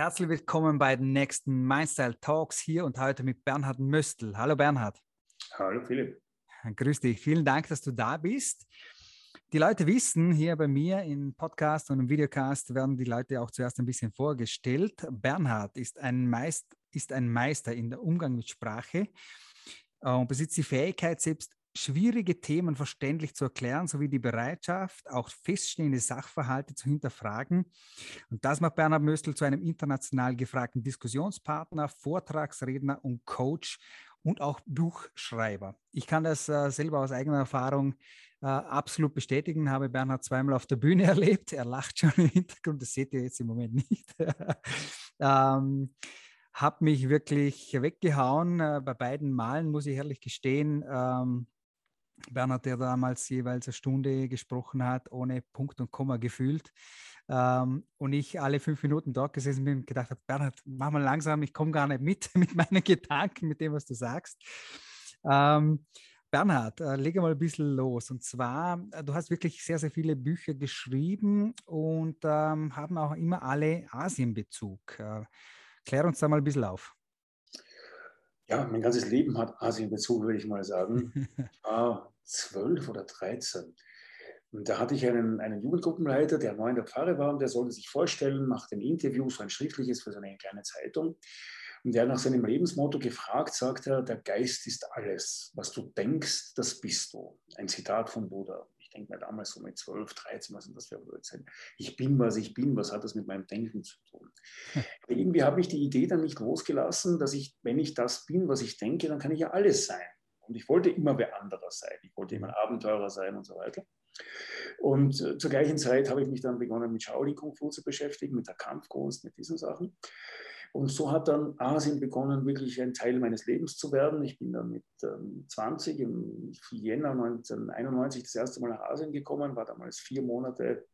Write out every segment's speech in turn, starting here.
Herzlich willkommen bei den nächsten Mindstyle Talks hier und heute mit Bernhard Möstl. Hallo Bernhard. Hallo Philipp. Grüß dich. Vielen Dank, dass du da bist. Die Leute wissen, hier bei mir im Podcast und im Videocast werden die Leute auch zuerst ein bisschen vorgestellt. Bernhard ist ein, Meist, ist ein Meister in der Umgang mit Sprache äh, und besitzt die Fähigkeit, selbst schwierige Themen verständlich zu erklären, sowie die Bereitschaft, auch feststehende Sachverhalte zu hinterfragen. Und das macht Bernhard Möstl zu einem international gefragten Diskussionspartner, Vortragsredner und Coach und auch Buchschreiber. Ich kann das äh, selber aus eigener Erfahrung äh, absolut bestätigen, habe Bernhard zweimal auf der Bühne erlebt. Er lacht schon im Hintergrund, das seht ihr jetzt im Moment nicht. ähm, habe mich wirklich weggehauen. Äh, bei beiden Malen muss ich ehrlich gestehen, ähm, Bernhard, der damals jeweils eine Stunde gesprochen hat, ohne Punkt und Komma gefühlt. Ähm, und ich alle fünf Minuten dort gesessen bin und gedacht habe, Bernhard, mach mal langsam, ich komme gar nicht mit mit meinen Gedanken, mit dem, was du sagst. Ähm, Bernhard, äh, lege mal ein bisschen los. Und zwar, äh, du hast wirklich sehr, sehr viele Bücher geschrieben und ähm, haben auch immer alle Asienbezug. Äh, klär uns da mal ein bisschen auf. Ja, mein ganzes Leben hat Asienbezug, würde ich mal sagen. War zwölf oder dreizehn. Und da hatte ich einen, einen Jugendgruppenleiter, der neu in der Pfarre war und der sollte sich vorstellen, macht ein Interview, so ein schriftliches für so eine kleine Zeitung. Und der nach seinem Lebensmotto gefragt, sagt er, der Geist ist alles. Was du denkst, das bist du. Ein Zitat von Buddha. Ich denke mir damals so mit 12, 13, was sind das für Blödsinn? Ich bin, was ich bin, was hat das mit meinem Denken zu tun? Irgendwie habe ich die Idee dann nicht losgelassen, dass ich, wenn ich das bin, was ich denke, dann kann ich ja alles sein. Und ich wollte immer wer anderer sein. Ich wollte immer ein Abenteurer sein und so weiter. Und äh, zur gleichen Zeit habe ich mich dann begonnen, mit Shaolin Kung Fu zu beschäftigen, mit der Kampfkunst, mit diesen Sachen. Und so hat dann Asien begonnen, wirklich ein Teil meines Lebens zu werden. Ich bin dann mit ähm, 20 im Jänner 1991 das erste Mal nach Asien gekommen, war damals vier Monate,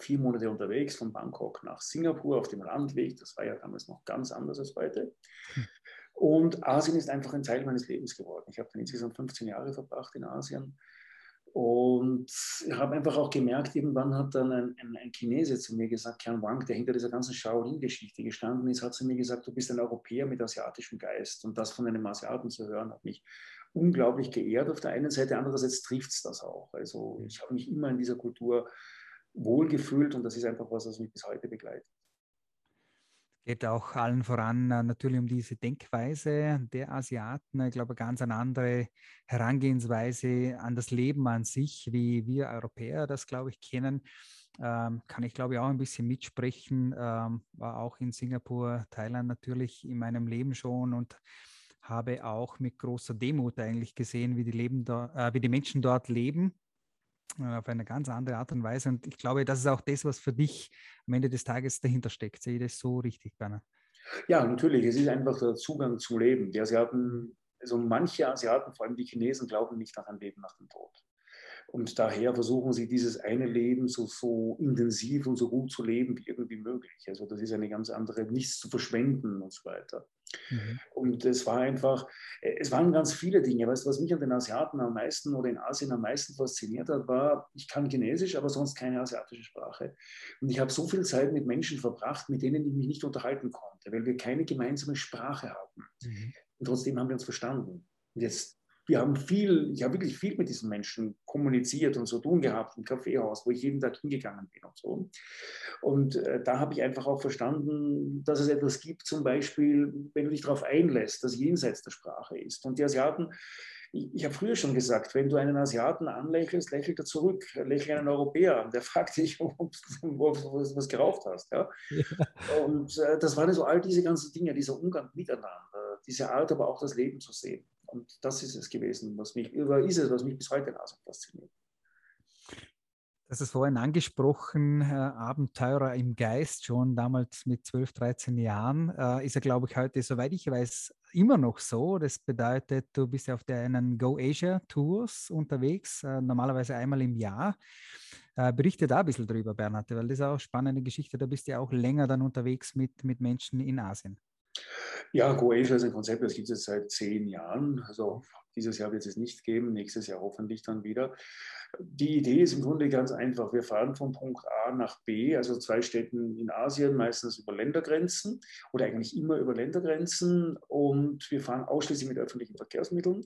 vier Monate unterwegs von Bangkok nach Singapur auf dem Landweg. Das war ja damals noch ganz anders als heute. Und Asien ist einfach ein Teil meines Lebens geworden. Ich habe dann insgesamt 15 Jahre verbracht in Asien und ich habe einfach auch gemerkt, irgendwann hat dann ein, ein, ein Chinese zu mir gesagt, Kern Wang, der hinter dieser ganzen Shaolin-Geschichte gestanden ist, hat zu mir gesagt, du bist ein Europäer mit asiatischem Geist. Und das von einem Asiaten zu hören, hat mich unglaublich geehrt auf der einen Seite, andererseits trifft es das auch. Also ich habe mich immer in dieser Kultur wohlgefühlt und das ist einfach was, was mich bis heute begleitet geht auch allen voran äh, natürlich um diese Denkweise der Asiaten. Ich glaube, ganz eine andere Herangehensweise an das Leben an sich, wie wir Europäer das, glaube ich, kennen. Ähm, kann ich, glaube ich, auch ein bisschen mitsprechen. Ähm, war auch in Singapur, Thailand natürlich in meinem Leben schon und habe auch mit großer Demut eigentlich gesehen, wie die, Leben da, äh, wie die Menschen dort leben auf eine ganz andere Art und Weise. Und ich glaube, das ist auch das, was für dich am Ende des Tages dahinter steckt. Sehe ich das so richtig, Bernhard? Ja, natürlich. Es ist einfach der Zugang zum Leben. Die Asiaten, also manche Asiaten, vor allem die Chinesen, glauben nicht nach einem Leben nach dem Tod. Und daher versuchen sie dieses eine Leben so, so intensiv und so gut zu leben wie irgendwie möglich. Also das ist eine ganz andere, nichts zu verschwenden und so weiter. Mhm. Und es war einfach, es waren ganz viele Dinge. Weißt du, was mich an den Asiaten am meisten oder in Asien am meisten fasziniert hat, war, ich kann Chinesisch, aber sonst keine asiatische Sprache. Und ich habe so viel Zeit mit Menschen verbracht, mit denen ich mich nicht unterhalten konnte, weil wir keine gemeinsame Sprache hatten. Mhm. Und trotzdem haben wir uns verstanden. Und jetzt wir haben viel, ich habe wirklich viel mit diesen Menschen kommuniziert und so tun gehabt im Kaffeehaus, wo ich jeden Tag hingegangen bin und so. Und äh, da habe ich einfach auch verstanden, dass es etwas gibt, zum Beispiel, wenn du dich darauf einlässt, das jenseits der Sprache ist. Und die Asiaten, ich, ich habe früher schon gesagt, wenn du einen Asiaten anlächelst, lächelt er zurück. Lächel einen Europäer an, der fragt dich, ob du was geraucht hast. Ja? ja. Und äh, das waren so all diese ganzen Dinge, dieser Umgang miteinander, diese Art, aber auch das Leben zu sehen. Und das ist es gewesen, was mich, ist es, was mich bis heute genauso fasziniert. Das ist vorhin angesprochen, äh, Abenteurer im Geist, schon damals mit 12, 13 Jahren, äh, ist er, glaube ich, heute, soweit ich weiß, immer noch so. Das bedeutet, du bist ja auf deinen Go Asia Tours unterwegs, äh, normalerweise einmal im Jahr. Äh, berichte da ein bisschen drüber, Bernhard, weil das ist auch eine spannende Geschichte. Da bist du ja auch länger dann unterwegs mit, mit Menschen in Asien. Ja, GoAsia ist ein Konzept, das gibt es seit zehn Jahren. Also dieses Jahr wird es nicht geben, nächstes Jahr hoffentlich dann wieder. Die Idee ist im Grunde ganz einfach. Wir fahren von Punkt A nach B, also zwei Städten in Asien, meistens über Ländergrenzen oder eigentlich immer über Ländergrenzen und wir fahren ausschließlich mit öffentlichen Verkehrsmitteln.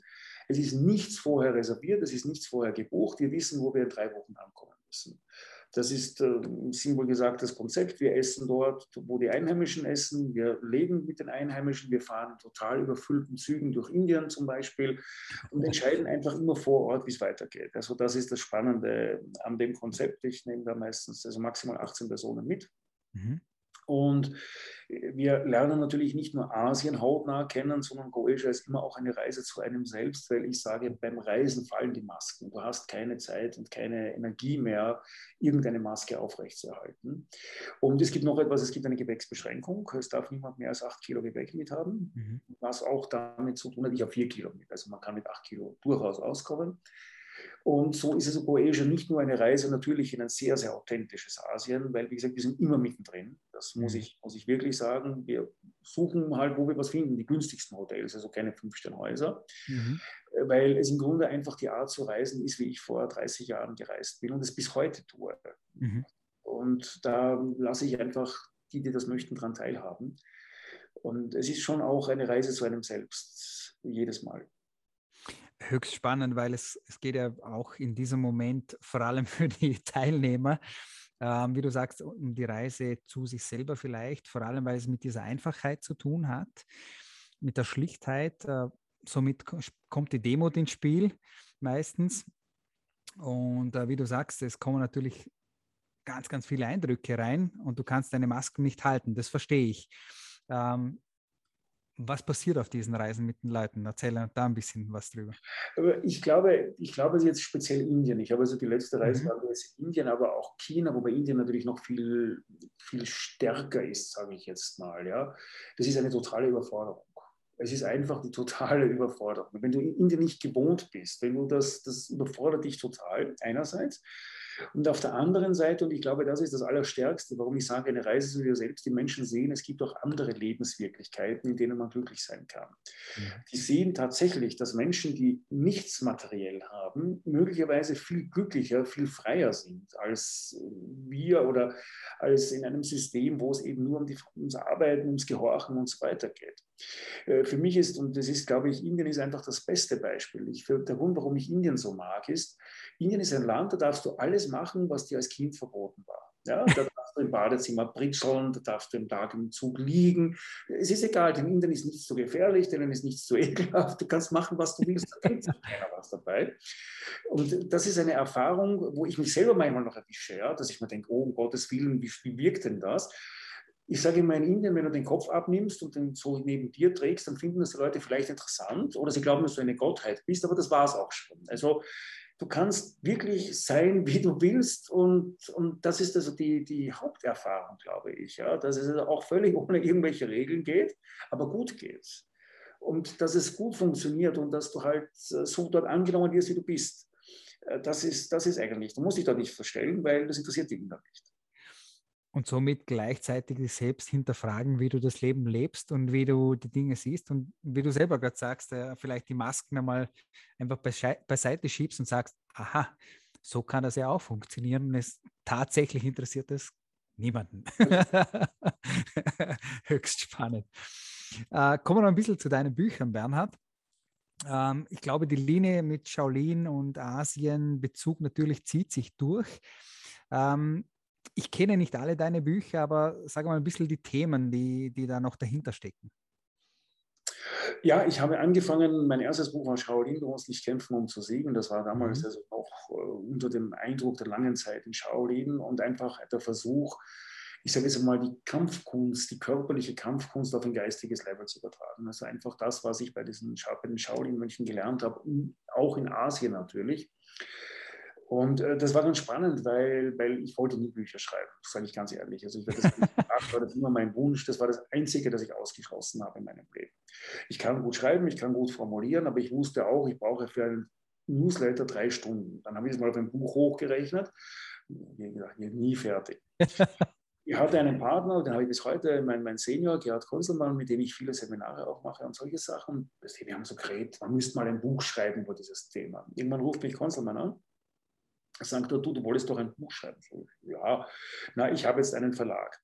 Es ist nichts vorher reserviert, es ist nichts vorher gebucht. Wir wissen, wo wir in drei Wochen ankommen müssen. Das ist äh, sinnvoll gesagt das Konzept. Wir essen dort, wo die Einheimischen essen. Wir leben mit den Einheimischen. Wir fahren in total überfüllten Zügen durch Indien zum Beispiel und entscheiden einfach immer vor Ort, wie es weitergeht. Also das ist das Spannende an dem Konzept. Ich nehme da meistens also maximal 18 Personen mit. Mhm. Und wir lernen natürlich nicht nur Asien hautnah kennen, sondern Goetia ist immer auch eine Reise zu einem selbst, weil ich sage, beim Reisen fallen die Masken. Du hast keine Zeit und keine Energie mehr, irgendeine Maske aufrechtzuerhalten. Und es gibt noch etwas, es gibt eine Gepäcksbeschränkung. Es darf niemand mehr als acht Kilo Gepäck mit haben, mhm. was auch damit zu tun hat, ich habe vier Kilo mit. Also man kann mit acht Kilo durchaus auskommen. Und so ist es Boasia nicht nur eine Reise natürlich in ein sehr, sehr authentisches Asien, weil, wie gesagt, wir sind immer mittendrin. Das muss mhm. ich, muss ich wirklich sagen. Wir suchen halt, wo wir was finden, die günstigsten Hotels, also keine Fünf-Sterne-Häuser, mhm. Äh, weil es im Grunde einfach die Art zu reisen ist, wie ich vor 30 Jahren gereist bin und es bis heute tue. Mhm. Und da lasse ich einfach die, die das möchten, daran teilhaben. Und es ist schon auch eine Reise zu einem selbst, jedes Mal höchst spannend, weil es, es geht ja auch in diesem Moment vor allem für die Teilnehmer, ähm, wie du sagst, um die Reise zu sich selber vielleicht, vor allem weil es mit dieser Einfachheit zu tun hat, mit der Schlichtheit. Äh, somit kommt die Demut ins Spiel meistens. Und äh, wie du sagst, es kommen natürlich ganz, ganz viele Eindrücke rein und du kannst deine Masken nicht halten. Das verstehe ich. Ähm, was passiert auf diesen Reisen mit den Leuten? Erzähl da ein bisschen was drüber. Ich glaube, ich glaube jetzt speziell Indien. Ich habe also die letzte Reise mhm. war jetzt Indien, aber auch China, wobei Indien natürlich noch viel, viel stärker ist, sage ich jetzt mal. Ja. Das ist eine totale Überforderung. Es ist einfach die totale Überforderung. Wenn du in Indien nicht gewohnt bist, wenn du das, das überfordert dich total einerseits. Und auf der anderen Seite, und ich glaube, das ist das Allerstärkste, warum ich sage, eine Reise zu dir selbst, die Menschen sehen, es gibt auch andere Lebenswirklichkeiten, in denen man glücklich sein kann. Ja. Die sehen tatsächlich, dass Menschen, die nichts materiell haben, möglicherweise viel glücklicher, viel freier sind als wir oder als in einem System, wo es eben nur um die, ums Arbeiten, ums Gehorchen und so weiter geht. Äh, für mich ist, und das ist, glaube ich, Indien ist einfach das beste Beispiel. Ich, der Grund, warum ich Indien so mag, ist, Indien ist ein Land, da darfst du alles machen, was dir als Kind verboten war. Ja, da darfst du im Badezimmer britzeln, da darfst du im Tag im Zug liegen. Es ist egal, den Indien ist nichts so gefährlich, denen ist nichts so ekelhaft. Du kannst machen, was du willst, da denkt keiner was dabei. Und das ist eine Erfahrung, wo ich mich selber manchmal noch erwische, ja, dass ich mir denke, oh, um Gottes Willen, wie, wie wirkt denn das? Ich sage immer in Indien, wenn du den Kopf abnimmst und den so neben dir trägst, dann finden das die Leute vielleicht interessant oder sie glauben, dass du eine Gottheit bist, aber das war es auch schon. Also du kannst wirklich sein, wie du willst und, und das ist also die, die Haupterfahrung, glaube ich, ja, dass es auch völlig ohne irgendwelche Regeln geht, aber gut geht. Und dass es gut funktioniert und dass du halt so dort angenommen wirst, wie du bist. Äh, das ist, das ist eigentlich, du musst dich dort nicht verstellen, weil das interessiert dich nicht und somit gleichzeitig dich selbst hinterfragen, wie du das Leben lebst und wie du die Dinge siehst und wie du selber gerade sagst, äh, vielleicht die Masken einmal einfach beiseite schiebst und sagst, aha, so kann das ja auch funktionieren und es tatsächlich interessiert es niemanden. Höchst spannend. Äh, kommen wir noch ein bisschen zu deinen Büchern, Bernhard. Ähm, ich glaube, die Linie mit Shaolin und Asien Bezug natürlich zieht sich durch. Ähm, ich kenne nicht alle deine Bücher, aber sag mal ein bisschen die Themen, die, die da noch dahinter stecken. Ja, ich habe angefangen, mein erstes Buch war Shaolin, du musst nicht kämpfen, um zu siegen. Das war damals mhm. also noch äh, unter dem Eindruck der langen Zeit in Shaolin und einfach der Versuch, ich sage jetzt mal, die Kampfkunst, die körperliche Kampfkunst auf ein geistiges Level zu übertragen. Also einfach das, was ich bei diesen bei den Shaolin-Mönchen gelernt habe, auch in Asien natürlich. Und äh, das war dann spannend, weil, weil ich wollte nie Bücher schreiben, sage ich ganz ehrlich. Also ich das, war das immer mein Wunsch. Das war das Einzige, das ich ausgeschlossen habe in meinem Leben. Ich kann gut schreiben, ich kann gut formulieren, aber ich wusste auch, ich brauche für einen Newsletter drei Stunden. Dann habe ich es mal auf ein Buch hochgerechnet. Wie gesagt, nie fertig. ich hatte einen Partner, den habe ich bis heute, mein, mein Senior, Gerhard Konselmann, mit dem ich viele Seminare auch mache und solche Sachen. Wir haben so geredet, man müsste mal ein Buch schreiben über dieses Thema. Irgendwann ruft mich Konselmann an, sagt, du, du wolltest doch ein Buch schreiben. Ja, na, ich habe jetzt einen Verlag.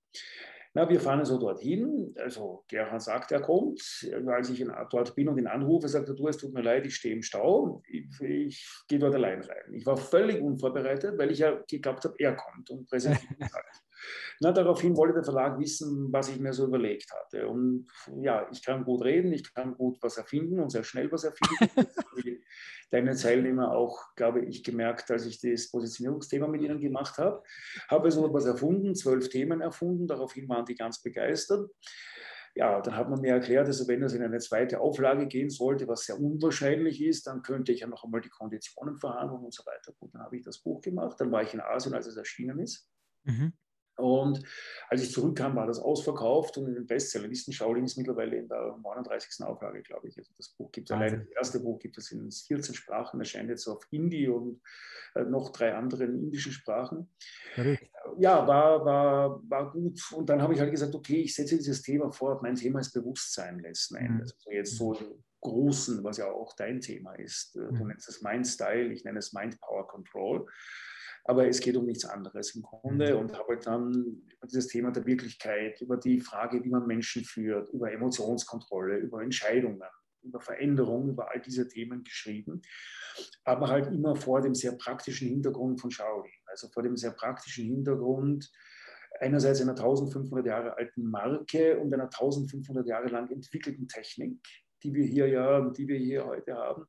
Na, wir fahren so dorthin. Also Gerhard sagt, er kommt. Als ich dort bin und ihn anrufe, sagt er, du, es tut mir leid, ich stehe im Stau. Ich, ich gehe dort allein rein. Ich war völlig unvorbereitet, weil ich ja geglaubt habe, er kommt und präsentiert halt. Na, daraufhin wollte der Verlag wissen, was ich mir so überlegt hatte. Und ja, ich kann gut reden, ich kann gut was erfinden und sehr schnell was erfinden. Deine Teilnehmer auch, glaube ich, gemerkt, als ich das Positionierungsthema mit ihnen gemacht habe. Habe also etwas erfunden, zwölf Themen erfunden, daraufhin waren die ganz begeistert ja, dann hat man mir erklärt, also wenn es in eine zweite Auflage gehen sollte, was sehr unwahrscheinlich ist, dann könnte ich ja noch einmal die Konditionen verhandeln und so weiter. Gut, dann habe ich das Buch gemacht, dann war ich in Asien, als es erschienen ist. Mhm. Und als ich zurückkam, war das ausverkauft und in den Bestsellerlisten Shaolin ist mittlerweile in der 39. Auflage, glaube ich. Also das Buch gibt es alleine, das erste Buch gibt es in 14 Sprachen, erscheint jetzt auf Hindi und äh, noch drei anderen indischen Sprachen. Richtig. Ja, war, war, war gut. Und dann habe ich halt gesagt, okay, ich setze dieses Thema fort. Mein Thema ist Bewusstsein letzten mhm. Endes. Also jetzt so Großen, was ja auch dein Thema ist. Du mhm. nennst es Mind Style, ich nenne es Mind Power Control aber es geht um nichts anderes im Grunde mhm. und habe halt dann über dieses Thema der Wirklichkeit, über die Frage, wie man Menschen führt, über Emotionskontrolle, über Entscheidungen, über Veränderung, über all diese Themen geschrieben, aber halt immer vor dem sehr praktischen Hintergrund von Shaolin, also vor dem sehr praktischen Hintergrund einerseits einer 1500 Jahre alten Marke und einer 1500 Jahre lang entwickelten Technik, die wir hier ja, die wir hier heute haben,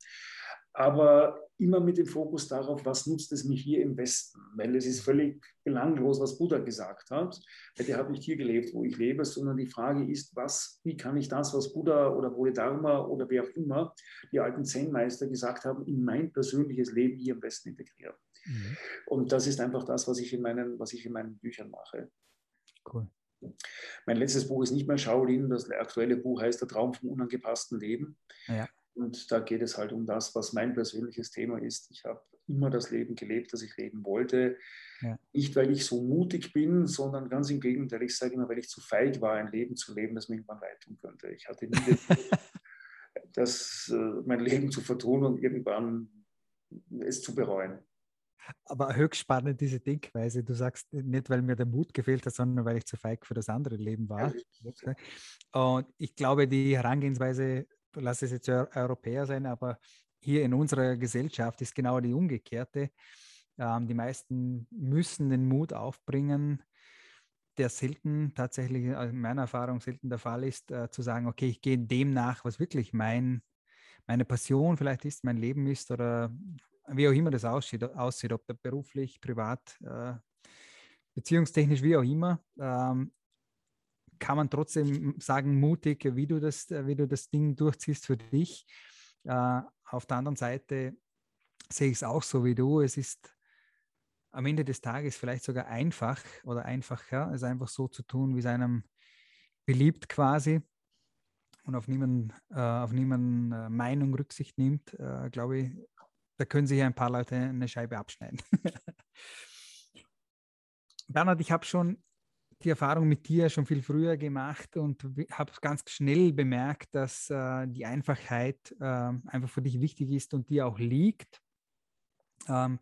aber immer mit dem Fokus darauf, was nutzt es mir hier im Westen? Weil es ist völlig belanglos, was Buddha gesagt hat. Der hat nicht hier gelebt, wo ich lebe, sondern die Frage ist, was, wie kann ich das, was Buddha oder Bodhidharma oder wer auch immer, die alten Zen-Meister gesagt haben, in mein persönliches Leben hier im Westen integrieren? Mhm. Und das ist einfach das, was ich in meinen, was ich in meinen Büchern mache. Cool. Mein letztes Buch ist nicht mehr Shaolin, das aktuelle Buch heißt Der Traum vom unangepassten Leben. Ja. Und da geht es halt um das, was mein persönliches Thema ist. Ich habe immer das Leben gelebt, das ich leben wollte. Ja. Nicht, weil ich so mutig bin, sondern ganz im Gegenteil. Ich sage immer, weil ich zu feig war, ein Leben zu leben, das mir irgendwann leid tun könnte. Ich hatte nie das, äh, mein Leben zu vertun und irgendwann es zu bereuen. Aber höchst spannend diese Denkweise. Du sagst nicht, weil mir der Mut gefehlt hat, sondern weil ich zu feig für das andere Leben war. Und ich glaube, die Herangehensweise lass es jetzt Europäer sein, aber hier in unserer Gesellschaft ist genau die umgekehrte. Ähm, die meisten müssen den Mut aufbringen, der selten tatsächlich, also in meiner Erfahrung selten der Fall ist, äh, zu sagen, okay, ich gehe dem nach, was wirklich mein, meine Passion vielleicht ist, mein Leben ist oder wie auch immer das aussieht, aussieht ob beruflich, privat, äh, beziehungstechnisch, wie auch immer. Ähm, kann man trotzdem sagen, mutig, wie du das, wie du das Ding durchziehst für dich. Äh, auf der anderen Seite sehe ich es auch so wie du. Es ist am Ende des Tages vielleicht sogar einfach oder einfacher, es einfach so zu tun, wie es einem beliebt quasi und auf niemanden, äh, auf niemanden äh, Meinung Rücksicht nimmt, äh, glaube ich, da können sich ein paar Leute eine Scheibe abschneiden. Bernhard, ich habe schon die Erfahrung mit dir schon viel früher gemacht und habe ganz schnell bemerkt, dass äh, die Einfachheit äh, einfach für dich wichtig ist und dir auch liegt. Ähm,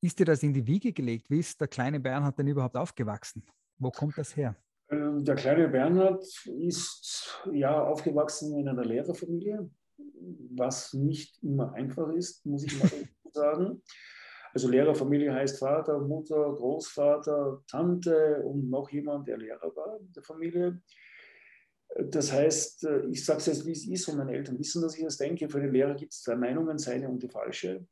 ist dir das in die Wiege gelegt? Wie ist der kleine Bernhard denn überhaupt aufgewachsen? Wo kommt das her? Ähm, der kleine Bernhard ist ja aufgewachsen in einer Lehrerfamilie, was nicht immer einfach ist, muss ich mal sagen. Also Lehrerfamilie heißt Vater, Mutter, Großvater, Tante und noch jemand, der Lehrer war in der Familie. Das heißt, äh, ich sage es jetzt, wie es ist, und meine Eltern wissen, dass ich das denke. Für den Lehrer gibt es zwei Meinungen, seine und die falsche.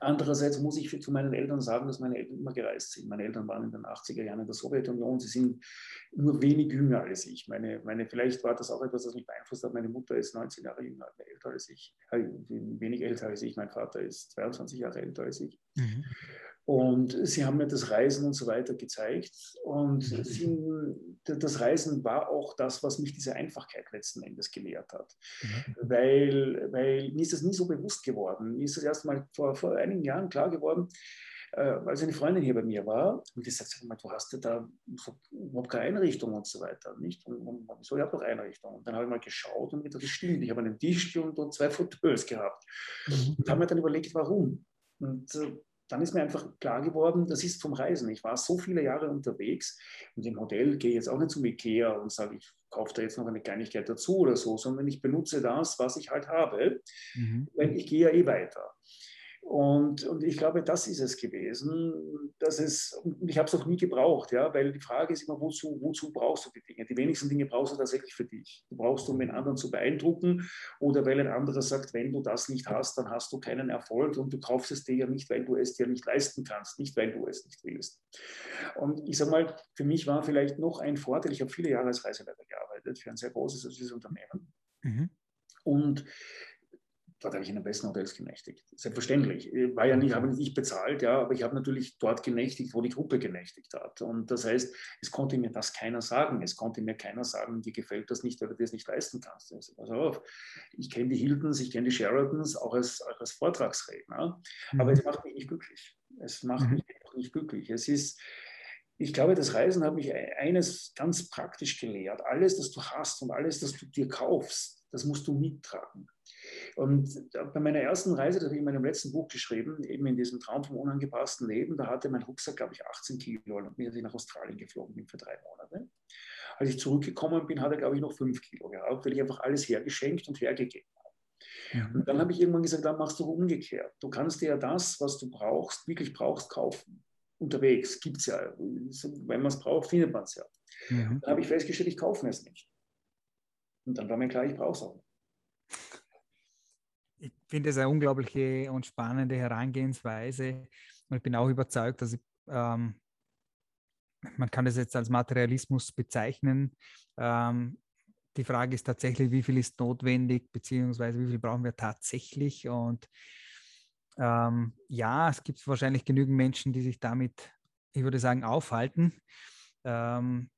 Andererseits muss ich zu meinen Eltern sagen, dass meine Eltern immer gereist sind. Meine Eltern waren in den 80er Jahren in der Sowjetunion. Sie sind nur wenig jünger als ich. Meine, meine, vielleicht war das auch etwas, das mich beeinflusst hat. Meine Mutter ist 19 Jahre jünger, älter als ich, äh, wenig älter als ich. Mein Vater ist 22 Jahre älter als ich. Mhm. Und sie haben mir das Reisen und so weiter gezeigt. Und mhm. sie, das Reisen war auch das, was mich diese Einfachkeit letzten Endes gelehrt hat. Mhm. Weil, weil mir ist das nie so bewusst geworden. Mir ist das erst mal vor, vor einigen Jahren klar geworden, äh, als eine Freundin hier bei mir war, und gesagt, sag mal, du hast ja da überhaupt keine Einrichtung und so weiter, nicht? Und, und so, ich habe doch Einrichtung. Und dann habe ich mal geschaut und gedacht, das stimmt, ich habe einen Tisch und, und zwei Footböls gehabt. Mhm. Und habe mir dann überlegt, warum. Und äh, dann ist mir einfach klar geworden, das ist vom Reisen. Ich war so viele Jahre unterwegs und im Hotel gehe ich jetzt auch nicht zum Ikea und sage, ich kaufe da jetzt noch eine Kleinigkeit dazu oder so, sondern ich benutze das, was ich halt habe, mhm. weil ich gehe ja eh weiter. Und, und ich glaube, das ist es gewesen. Dass es, und ich habe es auch nie gebraucht, ja, weil die Frage ist immer, wozu, wozu brauchst du die Dinge? Die wenigsten Dinge brauchst du tatsächlich für dich. Du brauchst, um den anderen zu beeindrucken oder weil ein anderer sagt, wenn du das nicht hast, dann hast du keinen Erfolg und du kaufst es dir ja nicht, weil du es dir nicht leisten kannst, nicht weil du es nicht willst. Und ich sage mal, für mich war vielleicht noch ein Vorteil, ich habe viele Jahre als Reiseleiter gearbeitet für ein sehr großes Unternehmen. Mhm. Und dort habe ich in den besten Hotels genächtigt. Selbstverständlich. War ja nicht, habe nicht ich bezahlt, ja, aber ich habe natürlich dort genächtigt, wo die Gruppe genächtigt hat. Und das heißt, es konnte mir das keiner sagen. Es konnte mir keiner sagen, dir gefällt das nicht, weil du das nicht leisten kannst. Also, pass auf, ich kenne die Hiltons, ich kenne die Sheratons auch als, auch als Vortragsredner, mhm. aber es macht mich nicht glücklich. Es macht mhm. mich nicht glücklich. Es ist, ich glaube, das Reisen hat mich eines ganz praktisch gelehrt. Alles, das du hast und alles, das du dir kaufst, das musst du mittragen. Und bei meiner ersten Reise, das habe ich in meinem letzten Buch geschrieben, eben in diesem Traum vom unangepassten Leben, da hatte mein Rucksack, glaube ich, 18 Kilo und bin ich nach Australien geflogen bin für drei Monate. Als ich zurückgekommen bin, hat er, glaube ich, noch 5 Kilo gehabt, weil ich einfach alles hergeschenkt und hergegeben habe. Ja. Und dann habe ich irgendwann gesagt, dann machst du umgekehrt. Du kannst dir ja das, was du brauchst, wirklich brauchst, kaufen. Unterwegs gibt es ja. Wenn man es braucht, findet man es ja. Mhm. Dann habe ich festgestellt, ich kaufe es nicht. Und dann war mir klar, ich brauche es auch nicht ich finde es eine unglaubliche und spannende Herangehensweise. Und ich bin auch überzeugt, dass ich, ähm, man kann das jetzt als Materialismus bezeichnen. Ähm, die Frage ist tatsächlich, wie viel ist notwendig, beziehungsweise wie viel brauchen wir tatsächlich. Und ähm, ja, es gibt wahrscheinlich genügend Menschen, die sich damit, ich würde sagen, aufhalten. Ähm,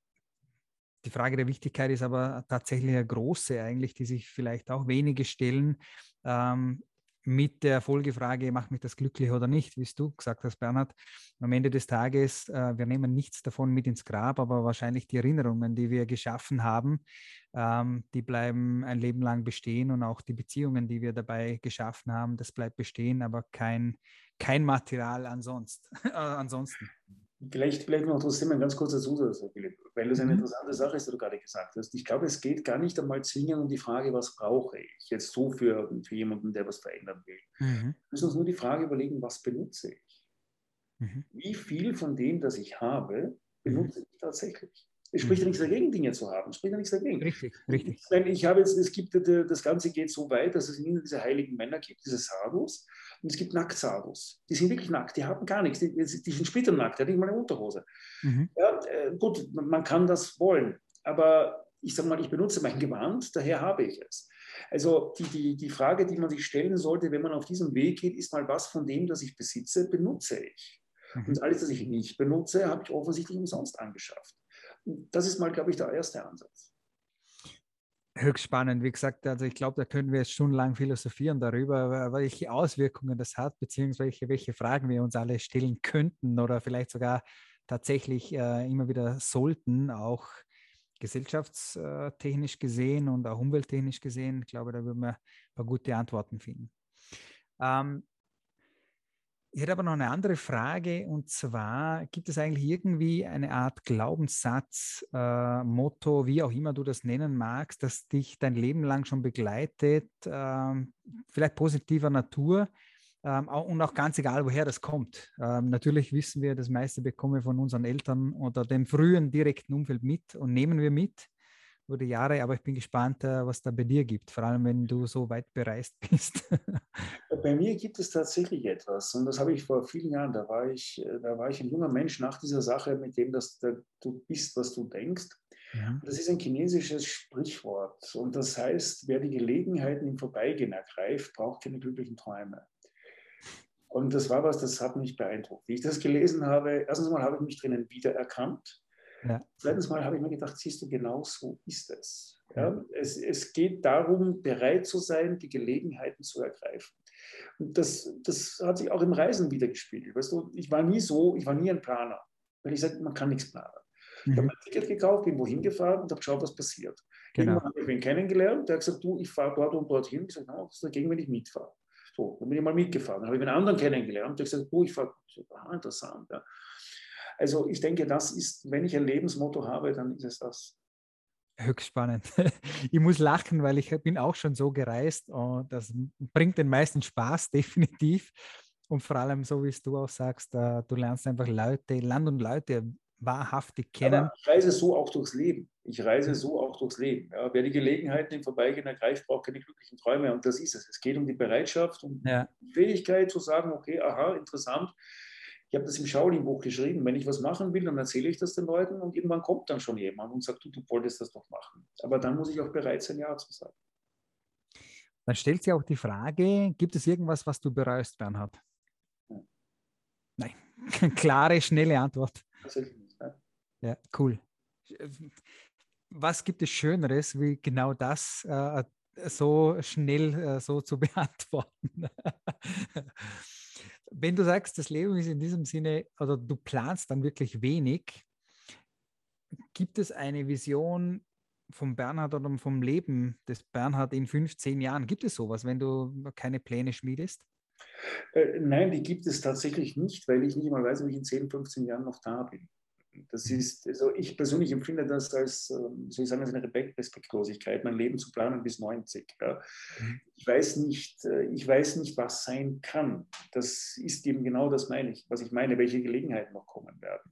die Frage der Wichtigkeit ist aber tatsächlich eine große eigentlich, die sich vielleicht auch wenige stellen ähm, mit der Folgefrage, macht mich das glücklich oder nicht, wie du gesagt hast, Bernhard. Am Ende des Tages, äh, wir nehmen nichts davon mit ins Grab, aber wahrscheinlich die Erinnerungen, die wir geschaffen haben, ähm, die bleiben ein Leben lang bestehen und auch die Beziehungen, die wir dabei geschaffen haben, das bleibt bestehen, aber kein, kein Material ansonsten. äh, ansonsten. Vielleicht, vielleicht noch trotzdem ein ganz kurzer Zusatz, Philipp, weil das eine mhm. interessante Sache ist, die du gerade gesagt hast. Ich glaube, es geht gar nicht einmal zwingend um die Frage, was brauche ich jetzt so für, für jemanden, der was verändern will. Mhm. Wir müssen uns nur die Frage überlegen, was benutze ich? Mhm. Wie viel von dem, das ich habe, benutze mhm. ich tatsächlich? Es spricht ja mhm. nichts dagegen, Dinge zu haben. Es spricht ja nichts dagegen. Richtig, richtig. Ich, ich habe jetzt, es gibt, das Ganze geht so weit, dass es in diese heiligen Männer gibt, diese Sadhus, und es gibt Nacktsadus. Die sind wirklich nackt, die haben gar nichts, die, die sind splitternackt, die haben nicht mal eine Unterhose. Mhm. Ja, äh, gut, man kann das wollen, aber ich sage mal, ich benutze mein Gewand, daher habe ich es. Also die, die, die Frage, die man sich stellen sollte, wenn man auf diesem Weg geht, ist mal, was von dem, das ich besitze, benutze ich? Mhm. Und alles, was ich nicht benutze, habe ich offensichtlich umsonst angeschafft. Das ist mal, glaube ich, der erste Ansatz. Höchst spannend. Wie gesagt, also ich glaube, da können wir jetzt stundenlang philosophieren darüber, welche Auswirkungen das hat, beziehungsweise welche Fragen wir uns alle stellen könnten oder vielleicht sogar tatsächlich äh, immer wieder sollten, auch gesellschaftstechnisch gesehen und auch umwelttechnisch gesehen. Ich glaube, da würden wir ein paar gute Antworten finden. Ähm, ich hätte aber noch eine andere Frage und zwar, gibt es eigentlich irgendwie eine Art Glaubenssatz, äh, Motto, wie auch immer du das nennen magst, das dich dein Leben lang schon begleitet, äh, vielleicht positiver Natur ähm, und auch ganz egal, woher das kommt. Ähm, natürlich wissen wir, das meiste bekommen wir von unseren Eltern oder dem frühen direkten Umfeld mit und nehmen wir mit über die Jahre, aber ich bin gespannt, äh, was da bei dir gibt, vor allem wenn du so weit bereist bist. bei mir gibt es tatsächlich etwas und das habe ich vor vielen Jahren, da war ich, äh, da war ich ein junger Mensch nach dieser Sache, mit dem dass du bist, was du denkst. Ja. Das ist ein chinesisches Sprichwort und das heißt, wer die Gelegenheiten im Vorbeigehen ergreift, braucht keine glücklichen Träume. Und das war was, das hat mich beeindruckt. Wie ich das gelesen habe, erstens mal habe ich mich drinnen wiedererkannt ja. Zweitens Mal habe ich mir gedacht, siehst du, genau so ist es. Ja, es, es geht darum, bereit zu sein, die Gelegenheiten zu ergreifen. Und das, das hat sich auch im Reisen wieder gespiegelt. Weißt du, ich war nie so, ich war nie ein Planer. Weil ich sage, man kann nichts planen. Mhm. Ich habe ein Ticket gekauft, bin wohin gefahren und habe geschaut, was passiert. Genau. Irgendwann habe ich ihn kennengelernt, der hat gesagt, du, ich fahre dort und dort hin. Ich sage, no, was ist dagegen, wenn ich mitfahre? So, dann bin ich mal mitgefahren. Dann habe ich einen anderen kennengelernt, der hat gesagt, du, ich fahre. Ah, interessant. Ja. Also ich denke, das ist, wenn ich ein Lebensmotto habe, dann ist es das. Höchst spannend. Ich muss lachen, weil ich bin auch schon so gereist und das bringt den meisten Spaß, definitiv. Und vor allem, so wie es du auch sagst, äh, du lernst einfach Leute, Land und Leute wahrhaftig kennen. Aber ich reise so auch durchs Leben. Ich reise so auch durchs Leben. Ja, wer die Gelegenheiten im Vorbeigehen ergreift, braucht keine glücklichen Träume. Und das ist es. Es geht um die Bereitschaft, um ja. die Fähigkeit zu sagen, okay, aha, interessant. Ich habe das im Shaolin-Buch geschrieben. Wenn ich was machen will, dann erzähle ich das den Leuten und irgendwann kommt dann schon jemand und sagt, du, du wolltest das doch machen. Aber dann muss ich auch bereit sein, Ja zu sagen. Dann stellt sich auch die Frage, gibt es irgendwas, was du bereust, Bernhard? Nein. Klare, schnelle Antwort. Ja, cool. Was gibt es Schöneres, wie genau das äh, so schnell äh, so zu beantworten? Wenn du sagst, das Leben ist in diesem Sinne, oder du planst dann wirklich wenig, gibt es eine Vision vom Bernhard oder vom Leben des Bernhard in 15 Jahren? Gibt es sowas, wenn du keine Pläne schmiedest? Äh, nein, die gibt es tatsächlich nicht, weil ich nicht mal weiß, ob ich in 10, 15 Jahren noch da bin. Das ist, also ich persönlich empfinde das als, ähm, soll ich sagen, als eine Respektlosigkeit, mein Leben zu planen bis 90. Ja. Mhm. Ich weiß nicht, äh, ich weiß nicht, was sein kann. Das ist eben genau das meine ich, was ich meine, welche Gelegenheiten noch kommen werden.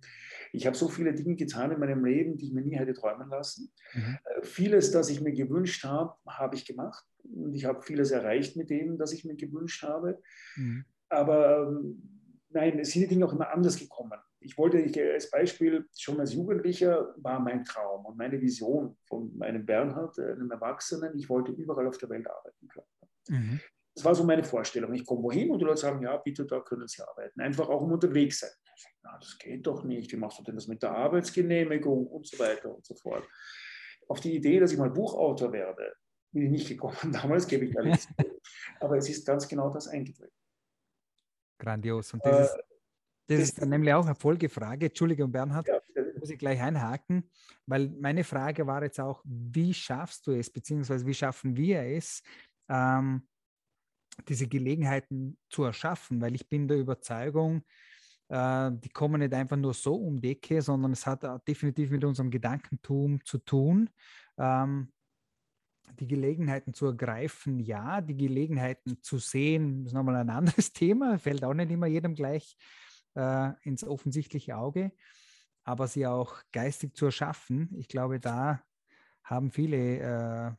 Ich habe so viele Dinge getan in meinem Leben, die ich mir nie hätte träumen lassen. Mhm. Äh, vieles, das ich mir gewünscht habe, habe ich gemacht. Und ich habe vieles erreicht mit dem, das ich mir gewünscht habe. Mhm. Aber ähm, nein, es sind die Dinge auch immer anders gekommen. Ich wollte ich, als Beispiel, schon als Jugendlicher war mein Traum und meine Vision von meinem Bernhard, einem Erwachsenen, ich wollte überall auf der Welt arbeiten können. Mhm. Das war so meine Vorstellung. Ich komme wohin und die Leute sagen, ja, bitte, da können Sie arbeiten. Einfach auch um unterwegs sein. Na, das geht doch nicht. Wie machst du denn das mit der Arbeitsgenehmigung und so weiter und so fort. Auf die Idee, dass ich mal Buchautor werde, bin ich nicht gekommen. Damals gebe ich alles. Aber es ist ganz genau das eingetreten. Grandios. Und das, äh, ist, das ist dann nämlich auch eine Folgefrage. Entschuldigung, Bernhard, ja, muss ich gleich einhaken, weil meine Frage war jetzt auch, wie schaffst du es, beziehungsweise wie schaffen wir es, ähm, diese Gelegenheiten zu erschaffen? Weil ich bin der Überzeugung, äh, die kommen nicht einfach nur so um die Ecke, sondern es hat definitiv mit unserem Gedankentum zu tun. Ähm, die Gelegenheiten zu ergreifen, ja, die Gelegenheiten zu sehen, ist nochmal ein anderes Thema, fällt auch nicht immer jedem gleich äh, ins offensichtliche Auge, aber sie auch geistig zu erschaffen. Ich glaube, da haben viele äh,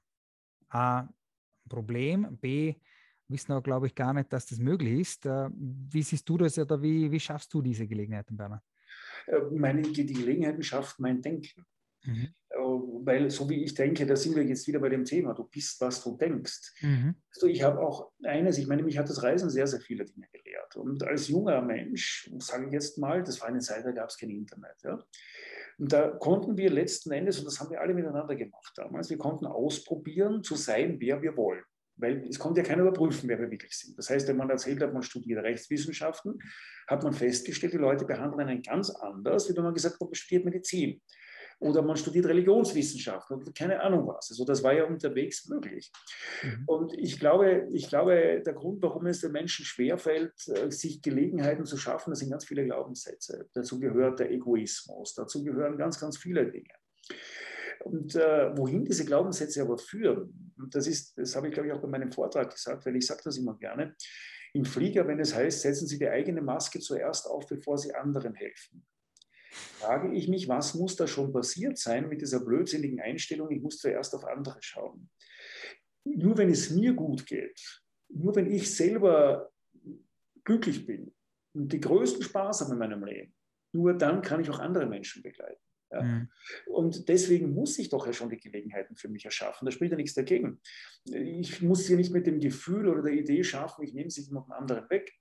A, ein Problem, B, wissen auch, glaube ich, gar nicht, dass das möglich ist. Äh, wie siehst du das oder wie, wie schaffst du diese Gelegenheiten, Bernhard? Äh, meine, die Gelegenheiten schafft mein Denken. Mhm. Äh, weil so wie ich denke, da sind wir jetzt wieder bei dem Thema, du bist, was du denkst. Mhm. Also ich habe auch eines, ich meine, mich hat das Reisen sehr, sehr viele Dinge gelehrt. Und als junger Mensch, sage ich jetzt mal, das war eine Zeit, da gab es kein Internet. Ja? Und da konnten wir letzten Endes, und das haben wir alle miteinander gemacht damals, wir konnten ausprobieren, zu sein, wer wir wollen. Weil es konnte ja keiner überprüfen, wer wir wirklich sind. Das heißt, wenn man erzählt hat, man studiert Rechtswissenschaften, hat man festgestellt, die Leute behandeln einen ganz anders, wie wenn man gesagt hat, man studiert Medizin oder man studiert Religionswissenschaften oder keine Ahnung was. Also das war ja unterwegs möglich. Mhm. Und ich glaube, ich glaube, der Grund, warum es den Menschen schwerfällt, äh, sich Gelegenheiten zu schaffen, das sind ganz viele Glaubenssätze. Dazu gehört der Egoismus, dazu gehören ganz, ganz viele Dinge. Und äh, wohin diese Glaubenssätze aber führen, das ist, das habe ich glaube ich auch bei meinem Vortrag gesagt, weil ich sage das immer gerne, im Flieger, wenn es heißt, setzen Sie die eigene Maske zuerst auf, bevor Sie anderen helfen frage ich mich, was muss da schon passiert sein mit dieser blödsinnigen Einstellung, ich muss zuerst auf andere schauen. Nur wenn es mir gut geht, nur wenn ich selber glücklich bin und die größten Spaß habe in meinem Leben, nur dann kann ich auch andere Menschen begleiten. Ja. Mhm. Und deswegen muss ich doch ja schon die Gelegenheiten für mich erschaffen. Da spricht ja nichts dagegen. Ich muss hier nicht mit dem Gefühl oder der Idee schaffen, ich nehme sich noch einen anderen weg.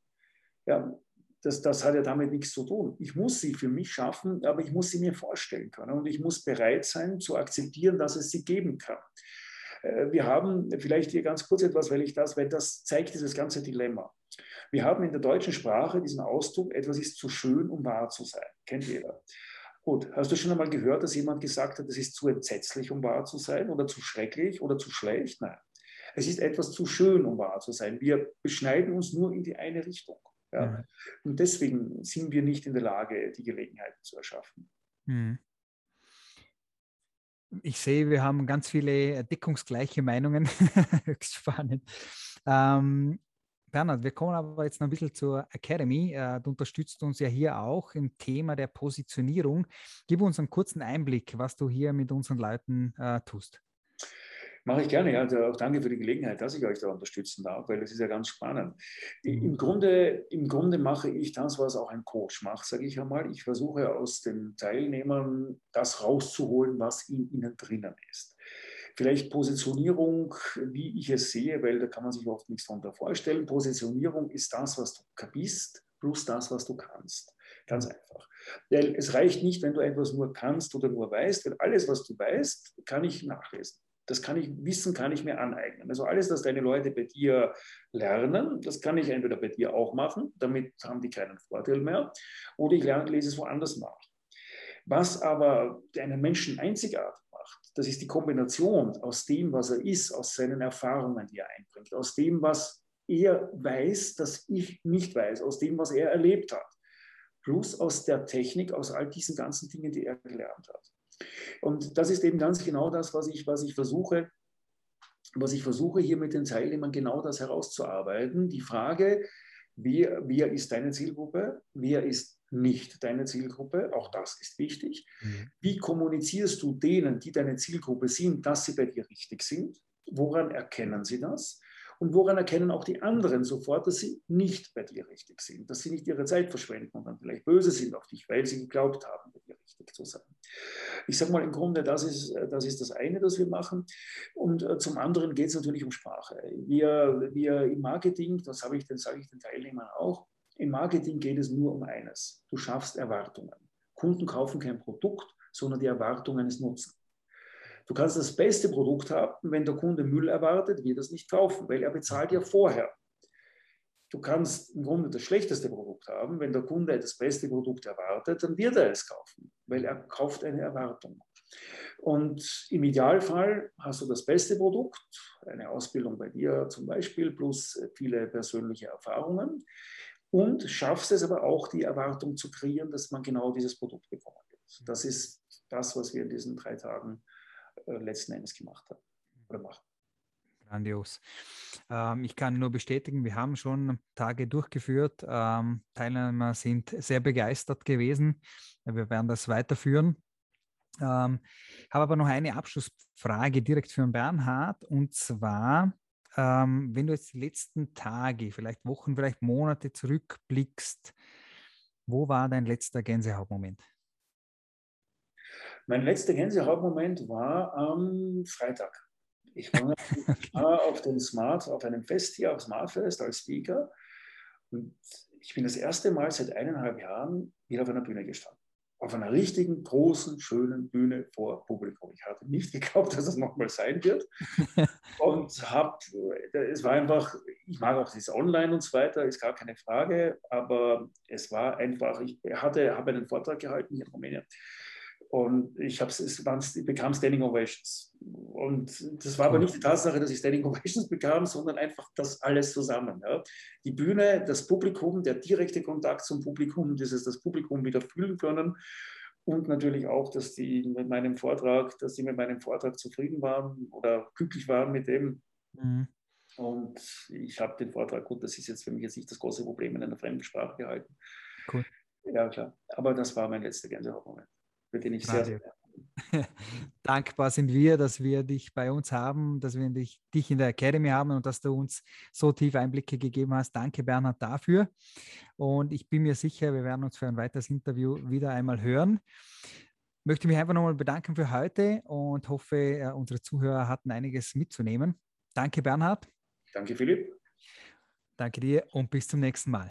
Ja, das, das hat ja damit nichts zu tun. Ich muss sie für mich schaffen, aber ich muss sie mir vorstellen können und ich muss bereit sein zu akzeptieren, dass es sie geben kann. Äh, wir haben vielleicht hier ganz kurz etwas, weil ich das, weil das zeigt dieses ganze Dilemma. Wir haben in der deutschen Sprache diesen Ausdruck, etwas ist zu schön, um wahr zu sein. Kennt jeder. Gut, hast du schon einmal gehört, dass jemand gesagt hat, es ist zu entsetzlich, um wahr zu sein oder zu schrecklich oder zu schlecht? Nein. Es ist etwas zu schön, um wahr zu sein. Wir beschneiden uns nur in die eine Richtung. Ja. Und deswegen sind wir nicht in der Lage, die Gelegenheiten zu erschaffen. Mhm. Ich sehe, wir haben ganz viele deckungsgleiche Meinungen. Höchst spannend. Ähm, Bernhard, wir kommen aber jetzt noch ein bisschen zur Academy. Äh, du unterstützt uns ja hier auch im Thema der Positionierung. Gib uns einen kurzen Einblick, was du hier mit unseren Leuten äh, tust. Mache ich gerne. Also auch danke für die Gelegenheit, dass ich euch da unterstützen darf, weil das ist ja ganz spannend. Im mhm. Grunde, Im Grunde mache ich das, was auch ein Coach macht, sage ich einmal. Ich versuche aus den Teilnehmern das rauszuholen, was in ihnen drinnen ist. Vielleicht Positionierung, wie ich es sehe, weil da kann man sich oft nichts darunter vorstellen. Positionierung ist das, was du bist, plus das, was du kannst. Ganz einfach. Weil es reicht nicht, wenn du etwas nur kannst oder nur weißt, weil alles, was du weißt, kann ich nachlesen. Das kann ich, Wissen kann ich mir aneignen. Also alles, was deine Leute bei dir lernen, das kann ich entweder bei dir auch machen, damit haben die keinen Vorteil mehr, oder ich lerne, lese es woanders nach. Was aber einen Menschen einzigartig macht, das ist die Kombination aus dem, was er ist, aus seinen Erfahrungen, die er einbringt, aus dem, was er weiß, das ich nicht weiß, aus dem, was er erlebt hat, plus aus der Technik, aus all diesen ganzen Dingen, die er gelernt hat. Und das ist eben ganz genau das, was ich, was ich versuche, was ich versuche hier mit den Teilnehmern genau das herauszuarbeiten. Die Frage, wer, wer ist deine Zielgruppe, wer ist nicht deine Zielgruppe, auch das ist wichtig. Mhm. Wie kommunizierst du denen, die deine Zielgruppe sind, dass sie bei dir richtig sind? Woran erkennen sie das? Und woran erkennen auch die anderen sofort, dass sie nicht bei dir richtig sind, dass sie nicht ihre Zeit verschwenden und dann vielleicht böse sind auf dich, weil sie geglaubt haben, bei dir richtig zu sein. Ich sage mal im Grunde, das ist, das ist das eine, das wir machen. Und äh, zum anderen geht es natürlich um Sprache. Wir, wir im Marketing, das habe ich, sage ich den Teilnehmern auch, im Marketing geht es nur um eines. Du schaffst Erwartungen. Kunden kaufen kein Produkt, sondern die Erwartungen eines Nutzen. Du kannst das beste Produkt haben, wenn der Kunde Müll erwartet, wird er es nicht kaufen, weil er bezahlt ja vorher. Du kannst im Grunde das schlechteste Produkt haben, wenn der Kunde das beste Produkt erwartet, dann wird er es kaufen, weil er kauft eine Erwartung. Und im Idealfall hast du das beste Produkt, eine Ausbildung bei dir zum Beispiel, plus viele persönliche Erfahrungen und schaffst es aber auch, die Erwartung zu kreieren, dass man genau dieses Produkt bekommen wird. Das ist das, was wir in diesen drei Tagen letzten Endes gemacht haben oder machen. Grandios. Ähm, ich kann nur bestätigen, wir haben schon Tage durchgeführt. Ähm, Teilnehmer sind sehr begeistert gewesen. Wir werden das weiterführen. Ähm, habe aber noch eine Abschlussfrage direkt für Bernhard und zwar, ähm, wenn du jetzt die letzten Tage, vielleicht Wochen, vielleicht Monate zurückblickst, wo war dein letzter Gänsehautmoment? Mein letzter Gänsehautmoment war am Freitag. Ich war auf dem Smart, auf einem Fest hier, auf Smartfest als Speaker. Und ich bin das erste Mal seit eineinhalb Jahren wieder auf einer Bühne gestanden. Auf einer richtigen, großen, schönen Bühne vor Publikum. Ich hatte nicht geglaubt, dass das nochmal sein wird. und habe, es war einfach, ich mag auch das Online und so weiter, ist gar keine Frage, aber es war einfach, ich hatte, habe einen Vortrag gehalten hier in Rumänien und ich, bekam Standing Ovations. Und das war aber nicht die Tatsache, dass ich Standing Ovations bekam, sondern einfach das alles zusammen. Ja. Die Bühne, das Publikum, der direkte Kontakt zum Publikum, dieses das Publikum wieder fühlen können. Und natürlich auch, dass die mit meinem Vortrag, dass die mit meinem Vortrag zufrieden waren oder glücklich waren mit dem. Mhm. Und ich habe den Vortrag, gut, das ist jetzt für mich jetzt nicht das große Problem in einer fremden Sprache gehalten. Cool. Ja, klar. Aber das war mein letzter Gänsehautmoment für den ich sehr, Dankbar sind wir, dass wir dich bei uns haben, dass wir dich, dich in der Academy haben und dass du uns so tiefe Einblicke gegeben hast. Danke, Bernhard, dafür. Und ich bin mir sicher, wir werden uns für ein weiteres Interview wieder einmal hören. Ich möchte mich einfach nochmal bedanken für heute und hoffe, äh, unsere Zuhörer hatten einiges mitzunehmen. Danke, Bernhard. Danke, Philipp. Danke dir und bis zum nächsten Mal.